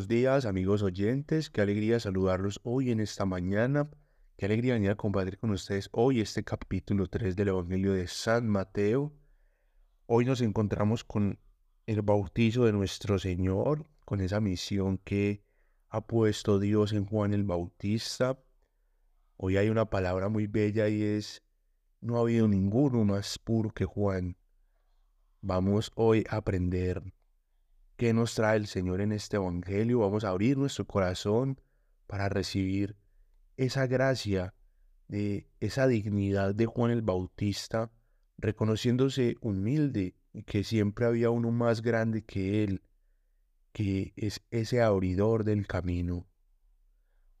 buenos días, amigos oyentes. Qué alegría saludarlos hoy en esta mañana. Qué alegría venir a compartir con ustedes hoy este capítulo 3 del Evangelio de San Mateo. Hoy nos encontramos con el bautizo de nuestro Señor, con esa misión que ha puesto Dios en Juan el Bautista. Hoy hay una palabra muy bella y es, no ha habido ninguno más puro que Juan. Vamos hoy a aprender qué nos trae el Señor en este Evangelio. Vamos a abrir nuestro corazón para recibir esa gracia de esa dignidad de Juan el Bautista, reconociéndose humilde y que siempre había uno más grande que él, que es ese abridor del camino.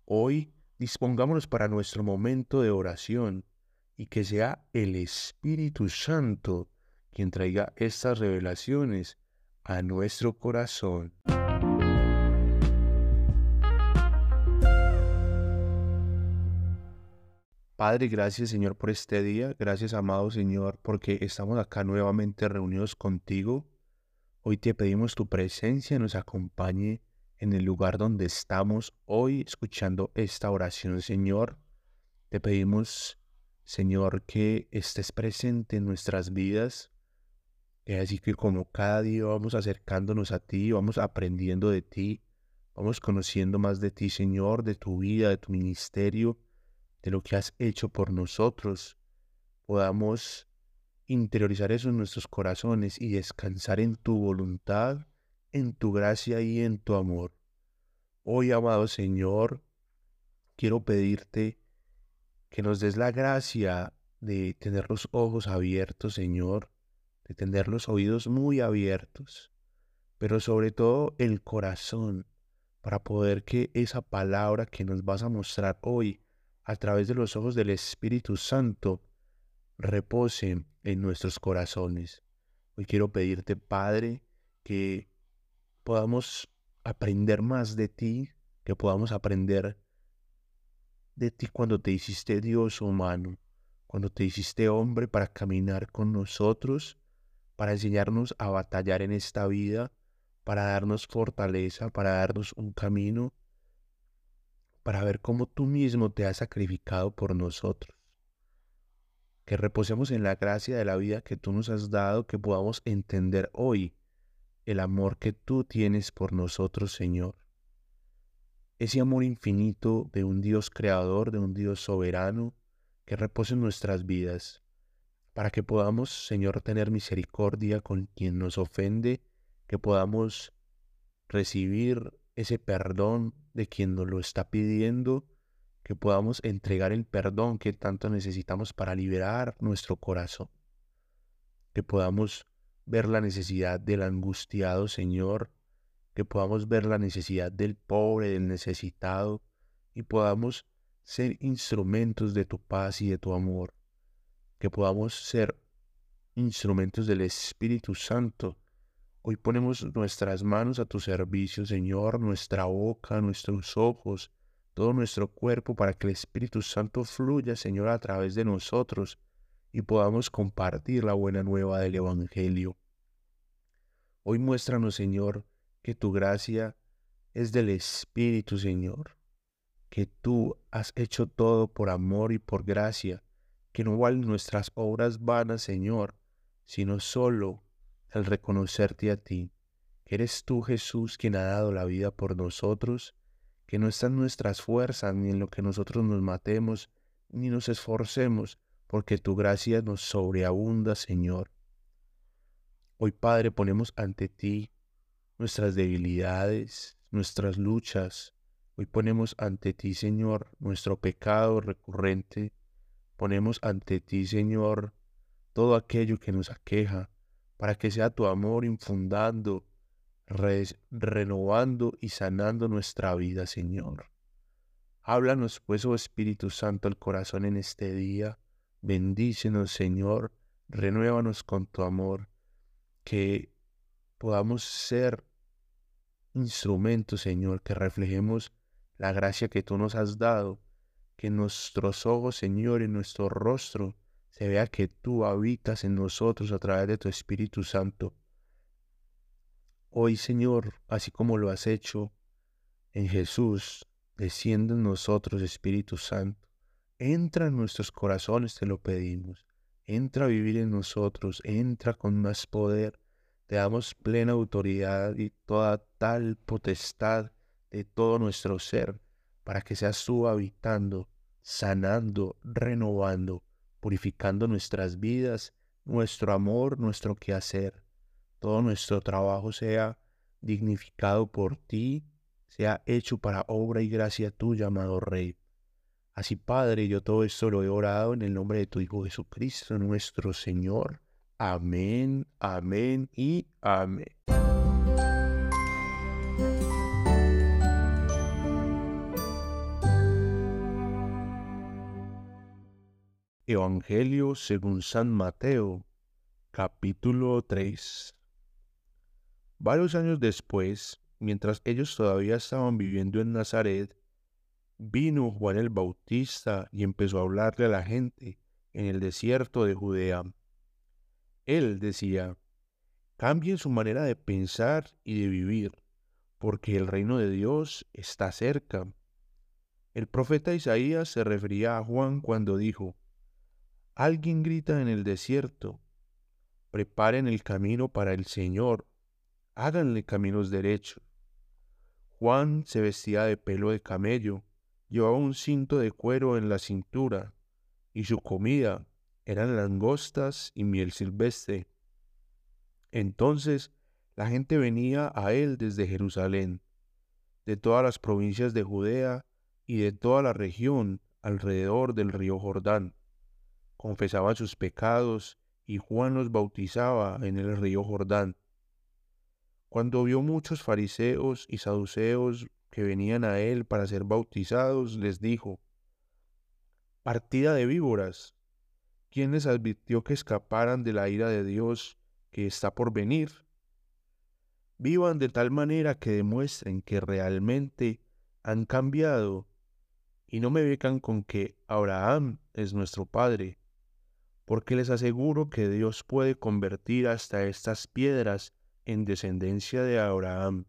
Hoy dispongámonos para nuestro momento de oración y que sea el Espíritu Santo quien traiga estas revelaciones a nuestro corazón. Padre, gracias Señor por este día, gracias amado Señor porque estamos acá nuevamente reunidos contigo. Hoy te pedimos tu presencia nos acompañe en el lugar donde estamos hoy escuchando esta oración Señor. Te pedimos Señor que estés presente en nuestras vidas, Así que como cada día vamos acercándonos a ti, vamos aprendiendo de ti, vamos conociendo más de ti, Señor, de tu vida, de tu ministerio, de lo que has hecho por nosotros, podamos interiorizar eso en nuestros corazones y descansar en tu voluntad, en tu gracia y en tu amor. Hoy, amado Señor, quiero pedirte que nos des la gracia de tener los ojos abiertos, Señor, de tener los oídos muy abiertos, pero sobre todo el corazón, para poder que esa palabra que nos vas a mostrar hoy a través de los ojos del Espíritu Santo repose en nuestros corazones. Hoy quiero pedirte, Padre, que podamos aprender más de ti, que podamos aprender de ti cuando te hiciste Dios humano, cuando te hiciste hombre para caminar con nosotros para enseñarnos a batallar en esta vida, para darnos fortaleza, para darnos un camino, para ver cómo tú mismo te has sacrificado por nosotros. Que reposemos en la gracia de la vida que tú nos has dado, que podamos entender hoy el amor que tú tienes por nosotros, Señor. Ese amor infinito de un Dios creador, de un Dios soberano, que repose en nuestras vidas para que podamos, Señor, tener misericordia con quien nos ofende, que podamos recibir ese perdón de quien nos lo está pidiendo, que podamos entregar el perdón que tanto necesitamos para liberar nuestro corazón, que podamos ver la necesidad del angustiado, Señor, que podamos ver la necesidad del pobre, del necesitado, y podamos ser instrumentos de tu paz y de tu amor que podamos ser instrumentos del Espíritu Santo. Hoy ponemos nuestras manos a tu servicio, Señor, nuestra boca, nuestros ojos, todo nuestro cuerpo, para que el Espíritu Santo fluya, Señor, a través de nosotros y podamos compartir la buena nueva del Evangelio. Hoy muéstranos, Señor, que tu gracia es del Espíritu, Señor, que tú has hecho todo por amor y por gracia, que no valen nuestras obras vanas, Señor, sino solo el reconocerte a ti, que eres tú, Jesús, quien ha dado la vida por nosotros, que no están nuestras fuerzas ni en lo que nosotros nos matemos, ni nos esforcemos, porque tu gracia nos sobreabunda, Señor. Hoy, Padre, ponemos ante ti nuestras debilidades, nuestras luchas. Hoy ponemos ante ti, Señor, nuestro pecado recurrente, Ponemos ante ti, Señor, todo aquello que nos aqueja, para que sea tu amor infundando, renovando y sanando nuestra vida, Señor. Háblanos, pues, oh Espíritu Santo, el corazón en este día. Bendícenos, Señor. Renuévanos con tu amor. Que podamos ser instrumentos, Señor, que reflejemos la gracia que tú nos has dado que nuestros ojos, Señor, en nuestro rostro, se vea que tú habitas en nosotros a través de tu Espíritu Santo. Hoy, Señor, así como lo has hecho En Jesús, desciende en nosotros, Espíritu Santo. Entra en nuestros corazones, te lo pedimos. Entra a vivir en nosotros, entra con más poder. Te damos plena autoridad y toda tal potestad de todo nuestro ser, para que seas tú habitando, sanando, renovando, purificando nuestras vidas, nuestro amor, nuestro quehacer. Todo nuestro trabajo sea dignificado por ti, sea hecho para obra y gracia tuya, amado Rey. Así, Padre, yo todo esto lo he orado en el nombre de tu Hijo Jesucristo, nuestro Señor. Amén, amén y amén. Evangelio según San Mateo, capítulo 3. Varios años después, mientras ellos todavía estaban viviendo en Nazaret, vino Juan el Bautista y empezó a hablarle a la gente en el desierto de Judea. Él decía, cambien su manera de pensar y de vivir, porque el reino de Dios está cerca. El profeta Isaías se refería a Juan cuando dijo, Alguien grita en el desierto, preparen el camino para el Señor, háganle caminos derechos. Juan se vestía de pelo de camello, llevaba un cinto de cuero en la cintura, y su comida eran langostas y miel silvestre. Entonces la gente venía a él desde Jerusalén, de todas las provincias de Judea y de toda la región alrededor del río Jordán confesaban sus pecados y Juan los bautizaba en el río Jordán. Cuando vio muchos fariseos y saduceos que venían a él para ser bautizados, les dijo, Partida de víboras, ¿quién les advirtió que escaparan de la ira de Dios que está por venir? Vivan de tal manera que demuestren que realmente han cambiado y no me becan con que Abraham es nuestro Padre porque les aseguro que Dios puede convertir hasta estas piedras en descendencia de Abraham.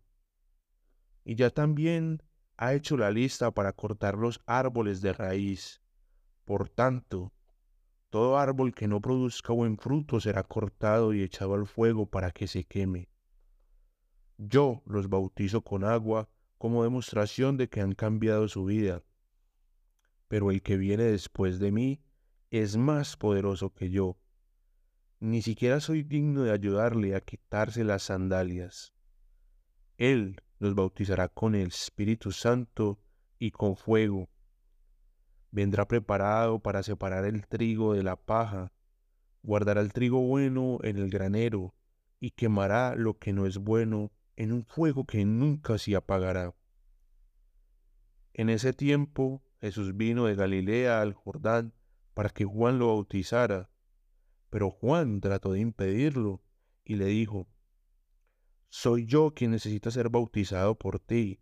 Y ya también ha hecho la lista para cortar los árboles de raíz. Por tanto, todo árbol que no produzca buen fruto será cortado y echado al fuego para que se queme. Yo los bautizo con agua como demostración de que han cambiado su vida. Pero el que viene después de mí es más poderoso que yo. Ni siquiera soy digno de ayudarle a quitarse las sandalias. Él los bautizará con el Espíritu Santo y con fuego. Vendrá preparado para separar el trigo de la paja, guardará el trigo bueno en el granero y quemará lo que no es bueno en un fuego que nunca se apagará. En ese tiempo Jesús vino de Galilea al Jordán para que Juan lo bautizara. Pero Juan trató de impedirlo y le dijo, Soy yo quien necesita ser bautizado por ti.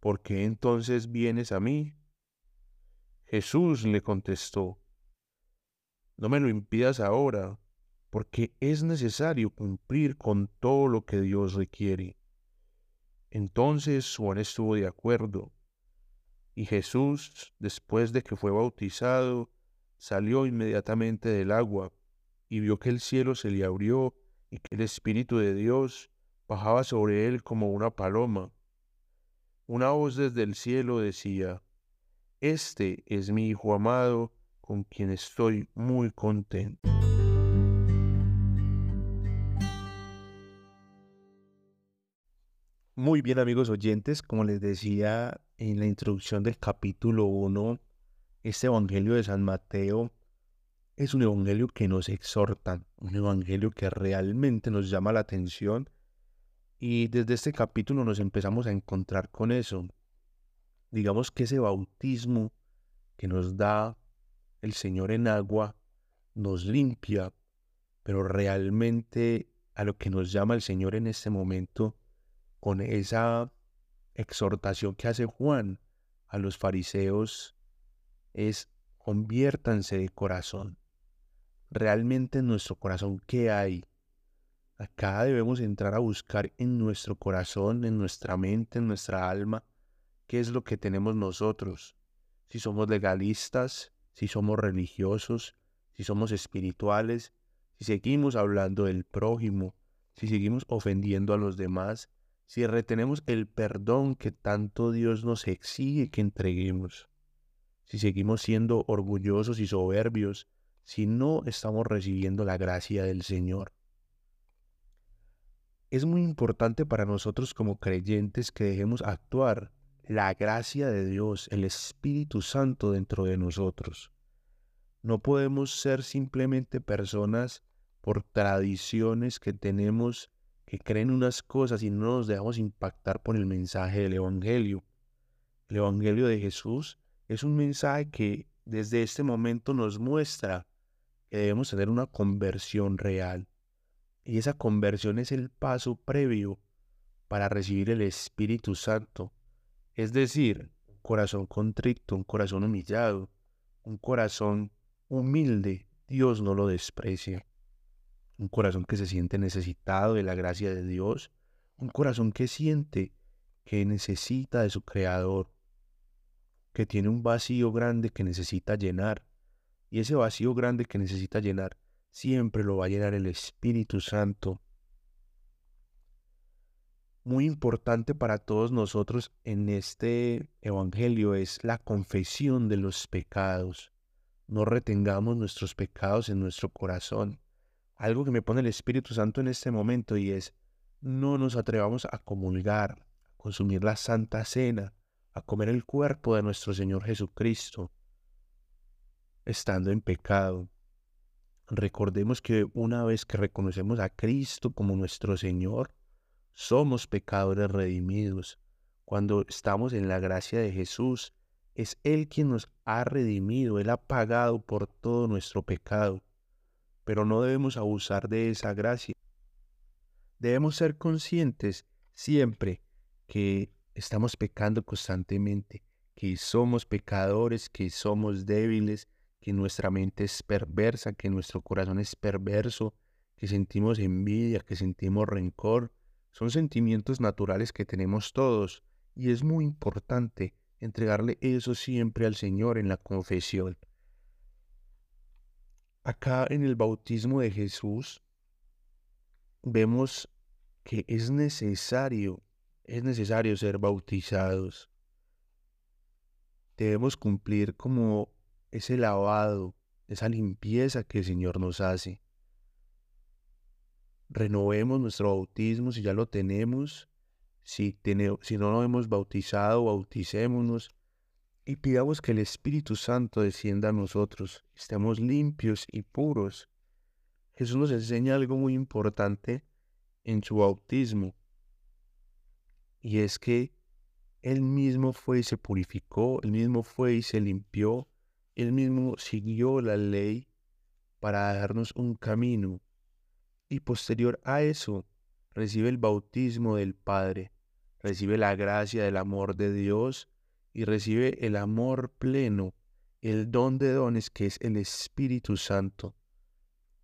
¿Por qué entonces vienes a mí? Jesús le contestó, No me lo impidas ahora, porque es necesario cumplir con todo lo que Dios requiere. Entonces Juan estuvo de acuerdo y Jesús, después de que fue bautizado, salió inmediatamente del agua y vio que el cielo se le abrió y que el Espíritu de Dios bajaba sobre él como una paloma. Una voz desde el cielo decía, Este es mi Hijo amado, con quien estoy muy contento. Muy bien amigos oyentes, como les decía en la introducción del capítulo 1, este Evangelio de San Mateo es un Evangelio que nos exhorta, un Evangelio que realmente nos llama la atención y desde este capítulo nos empezamos a encontrar con eso. Digamos que ese bautismo que nos da el Señor en agua nos limpia, pero realmente a lo que nos llama el Señor en este momento con esa exhortación que hace Juan a los fariseos es conviértanse de corazón. Realmente en nuestro corazón, ¿qué hay? Acá debemos entrar a buscar en nuestro corazón, en nuestra mente, en nuestra alma, qué es lo que tenemos nosotros. Si somos legalistas, si somos religiosos, si somos espirituales, si seguimos hablando del prójimo, si seguimos ofendiendo a los demás, si retenemos el perdón que tanto Dios nos exige que entreguemos, si seguimos siendo orgullosos y soberbios, si no estamos recibiendo la gracia del Señor. Es muy importante para nosotros como creyentes que dejemos actuar la gracia de Dios, el Espíritu Santo dentro de nosotros. No podemos ser simplemente personas por tradiciones que tenemos que creen unas cosas y no nos dejamos impactar por el mensaje del Evangelio. El Evangelio de Jesús es un mensaje que desde este momento nos muestra que debemos tener una conversión real. Y esa conversión es el paso previo para recibir el Espíritu Santo. Es decir, un corazón contrito, un corazón humillado, un corazón humilde, Dios no lo desprecia. Un corazón que se siente necesitado de la gracia de Dios, un corazón que siente que necesita de su Creador, que tiene un vacío grande que necesita llenar. Y ese vacío grande que necesita llenar siempre lo va a llenar el Espíritu Santo. Muy importante para todos nosotros en este Evangelio es la confesión de los pecados. No retengamos nuestros pecados en nuestro corazón. Algo que me pone el Espíritu Santo en este momento y es, no nos atrevamos a comulgar, a consumir la Santa Cena, a comer el cuerpo de nuestro Señor Jesucristo, estando en pecado. Recordemos que una vez que reconocemos a Cristo como nuestro Señor, somos pecadores redimidos. Cuando estamos en la gracia de Jesús, es Él quien nos ha redimido, Él ha pagado por todo nuestro pecado. Pero no debemos abusar de esa gracia. Debemos ser conscientes siempre que estamos pecando constantemente, que somos pecadores, que somos débiles, que nuestra mente es perversa, que nuestro corazón es perverso, que sentimos envidia, que sentimos rencor. Son sentimientos naturales que tenemos todos y es muy importante entregarle eso siempre al Señor en la confesión. Acá en el bautismo de Jesús vemos que es necesario, es necesario ser bautizados. Debemos cumplir como ese lavado, esa limpieza que el Señor nos hace. Renovemos nuestro bautismo si ya lo tenemos. Si, si no lo hemos bautizado, bauticémonos y pidamos que el Espíritu Santo descienda a nosotros, estemos limpios y puros. Jesús nos enseña algo muy importante en su bautismo, y es que Él mismo fue y se purificó, Él mismo fue y se limpió, él mismo siguió la ley para darnos un camino y posterior a eso recibe el bautismo del Padre, recibe la gracia del amor de Dios y recibe el amor pleno, el don de dones que es el Espíritu Santo.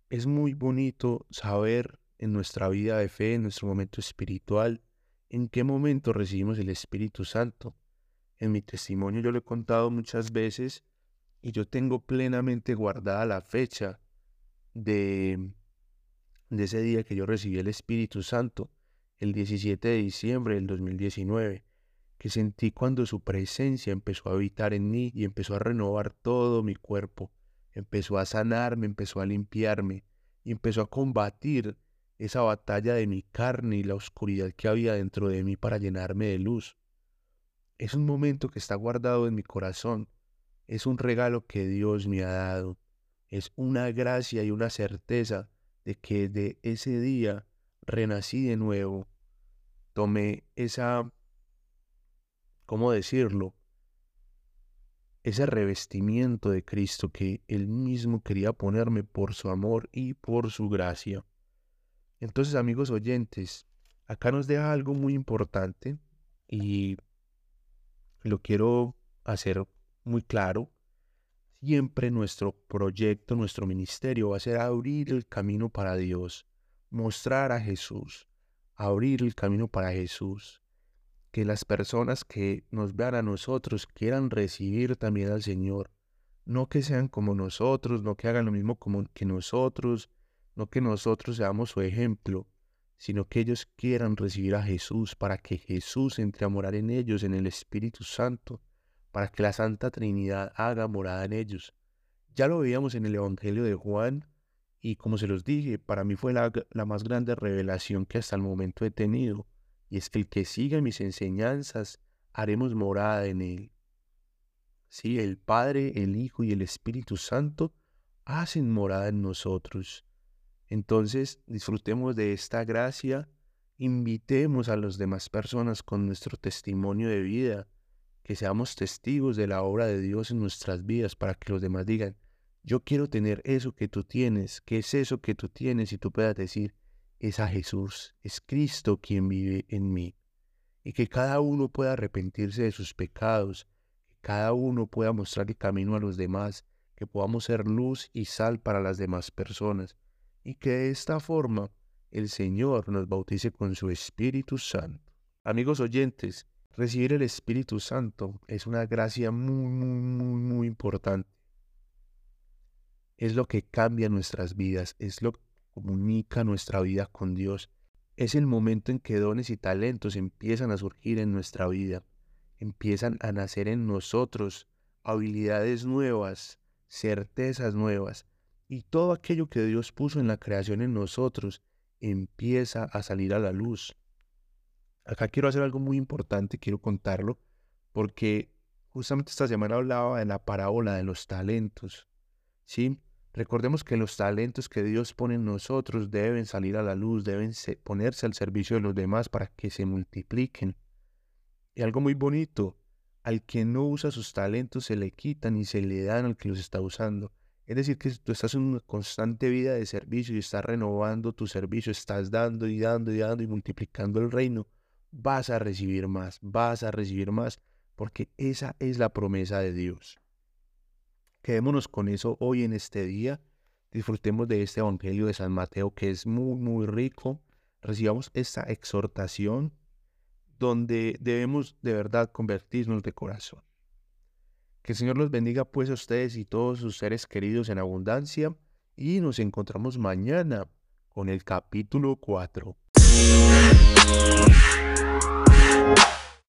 Es muy bonito saber en nuestra vida de fe, en nuestro momento espiritual, en qué momento recibimos el Espíritu Santo. En mi testimonio yo lo he contado muchas veces y yo tengo plenamente guardada la fecha de, ese día que yo recibí el Espíritu Santo, el 17 de diciembre del 2019, que sentí cuando su presencia empezó a habitar en mí y empezó a renovar todo mi cuerpo, empezó a sanarme, empezó a limpiarme y empezó a combatir esa batalla de mi carne y la oscuridad que había dentro de mí para llenarme de luz. Es un momento que está guardado en mi corazón es un regalo que Dios me ha dado. Es una gracia y una certeza de que de ese día renací de nuevo. Tomé esa, ¿cómo decirlo? Ese revestimiento de Cristo que Él mismo quería ponerme por su amor y por su gracia. Entonces, amigos oyentes, acá nos deja algo muy importante y lo quiero hacer muy claro, siempre nuestro proyecto, nuestro ministerio va a ser abrir el camino para Dios, mostrar a Jesús, abrir el camino para Jesús. Que las personas que nos vean a nosotros quieran recibir también al Señor. No que sean como nosotros, no que hagan lo mismo que nosotros, no que nosotros seamos su ejemplo, sino que ellos quieran recibir a Jesús para que Jesús entre a morar en ellos en el Espíritu Santo, para que la Santa Trinidad haga morada en ellos. Ya lo veíamos en el Evangelio de Juan y como se los dije, para mí fue la, la más grande revelación que hasta el momento he tenido, y es que el que siga mis enseñanzas, haremos morada en él. Sí, el Padre, el Hijo y el Espíritu Santo hacen morada en nosotros. Entonces, disfrutemos de esta gracia, invitemos a las demás personas con nuestro testimonio de vida, que seamos testigos de la obra de Dios en nuestras vidas para que los demás digan, yo quiero tener eso que tú tienes, ¿qué es eso que tú tienes? Y tú puedas decir, es a Jesús, es Cristo quien vive en mí. Y que cada uno pueda arrepentirse de sus pecados, que cada uno pueda mostrar el camino a los demás, que podamos ser luz y sal para las demás personas y que de esta forma el Señor nos bautice con su Espíritu Santo. Amigos oyentes, recibir el Espíritu Santo es una gracia muy, muy, muy, muy importante. Es lo que cambia nuestras vidas, es lo comunica nuestra vida con Dios. Es el momento en que dones y talentos empiezan a surgir en nuestra vida, empiezan a nacer en nosotros habilidades nuevas, certezas nuevas, y todo aquello que Dios puso en la creación en nosotros empieza a salir a la luz. Acá quiero hacer algo muy importante, quiero contarlo, porque justamente esta semana hablaba de la parábola de los talentos. ¿sí? Recordemos que los talentos que Dios pone en nosotros deben salir a la luz, deben ponerse al servicio de los demás para que se multipliquen. Y algo muy bonito, al que no usa sus talentos se le quitan y se le dan al que los está usando. Es decir, que tú estás en una constante vida de servicio y estás renovando tu servicio, estás dando y dando y dando y multiplicando el reino, vas a recibir más, vas a recibir más, porque esa es la promesa de Dios. Quedémonos con eso hoy en este día. Disfrutemos de este Evangelio de San Mateo que es muy, muy rico. Recibamos esta exhortación donde debemos de verdad convertirnos de corazón. Que el Señor los bendiga pues a ustedes y todos sus seres queridos en abundancia y nos encontramos mañana con el capítulo 4.